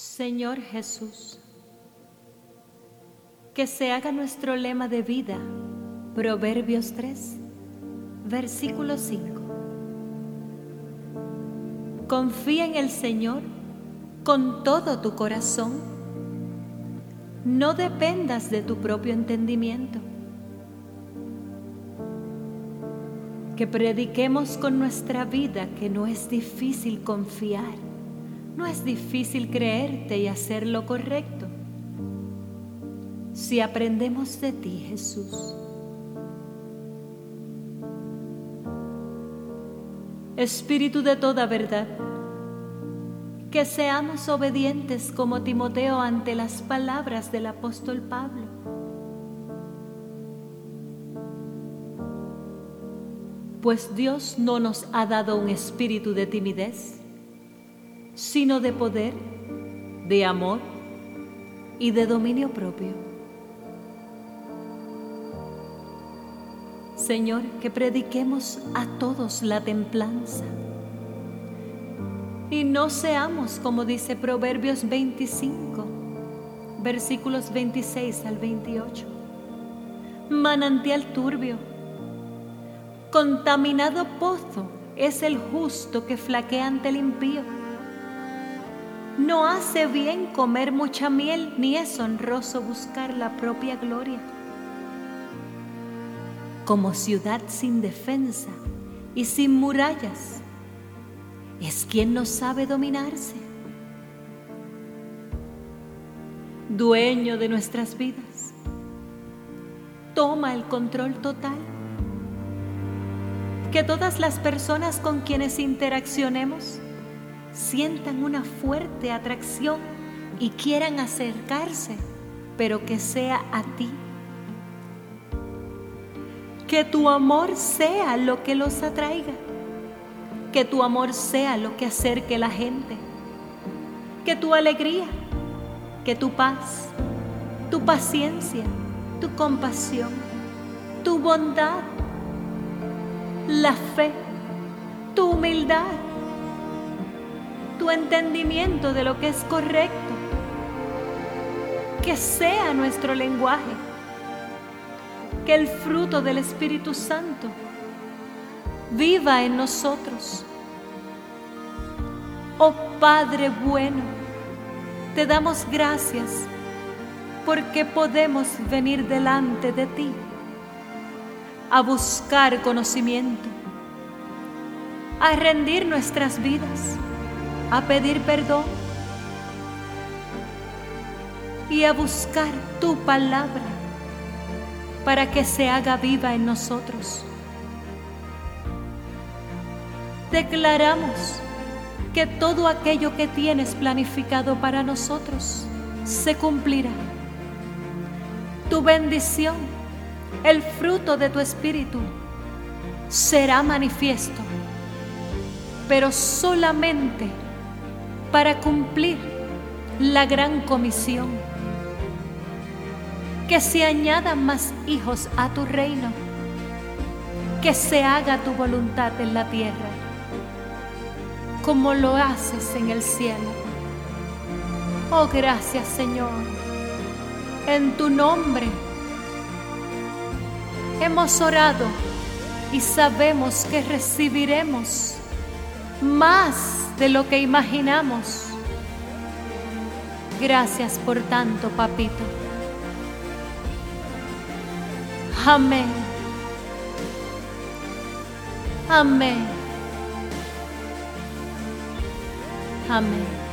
Señor Jesús, que se haga nuestro lema de vida, Proverbios 3, versículo 5. Confía en el Señor con todo tu corazón. No dependas de tu propio entendimiento. Que prediquemos con nuestra vida que no es difícil confiar, no es difícil creerte y hacer lo correcto. Si aprendemos de ti, Jesús. Espíritu de toda verdad, que seamos obedientes como Timoteo ante las palabras del apóstol Pablo. Pues Dios no nos ha dado un espíritu de timidez, sino de poder, de amor y de dominio propio. Señor, que prediquemos a todos la templanza y no seamos, como dice Proverbios 25, versículos 26 al 28. Manantial turbio, contaminado pozo es el justo que flaquea ante el impío. No hace bien comer mucha miel, ni es honroso buscar la propia gloria. Como ciudad sin defensa y sin murallas, es quien no sabe dominarse, dueño de nuestras vidas. Toma el control total. Que todas las personas con quienes interaccionemos sientan una fuerte atracción y quieran acercarse, pero que sea a ti. Que tu amor sea lo que los atraiga que tu amor sea lo que acerque la gente. Que tu alegría, que tu paz, tu paciencia, tu compasión, tu bondad, la fe, tu humildad, tu entendimiento de lo que es correcto, que sea nuestro lenguaje, que el fruto del Espíritu Santo viva en nosotros. Oh Padre bueno, te damos gracias porque podemos venir delante de ti a buscar conocimiento, a rendir nuestras vidas, a pedir perdón y a buscar tu palabra para que se haga viva en nosotros declaramos que todo aquello que tienes planificado para nosotros se cumplirá. Tu bendición, el fruto de tu espíritu, será manifiesto, pero solamente para cumplir la gran comisión. Que se añadan más hijos a tu reino, que se haga tu voluntad en la tierra como lo haces en el cielo. Oh, gracias Señor. En tu nombre hemos orado y sabemos que recibiremos más de lo que imaginamos. Gracias por tanto, papito. Amén. Amén. Amém.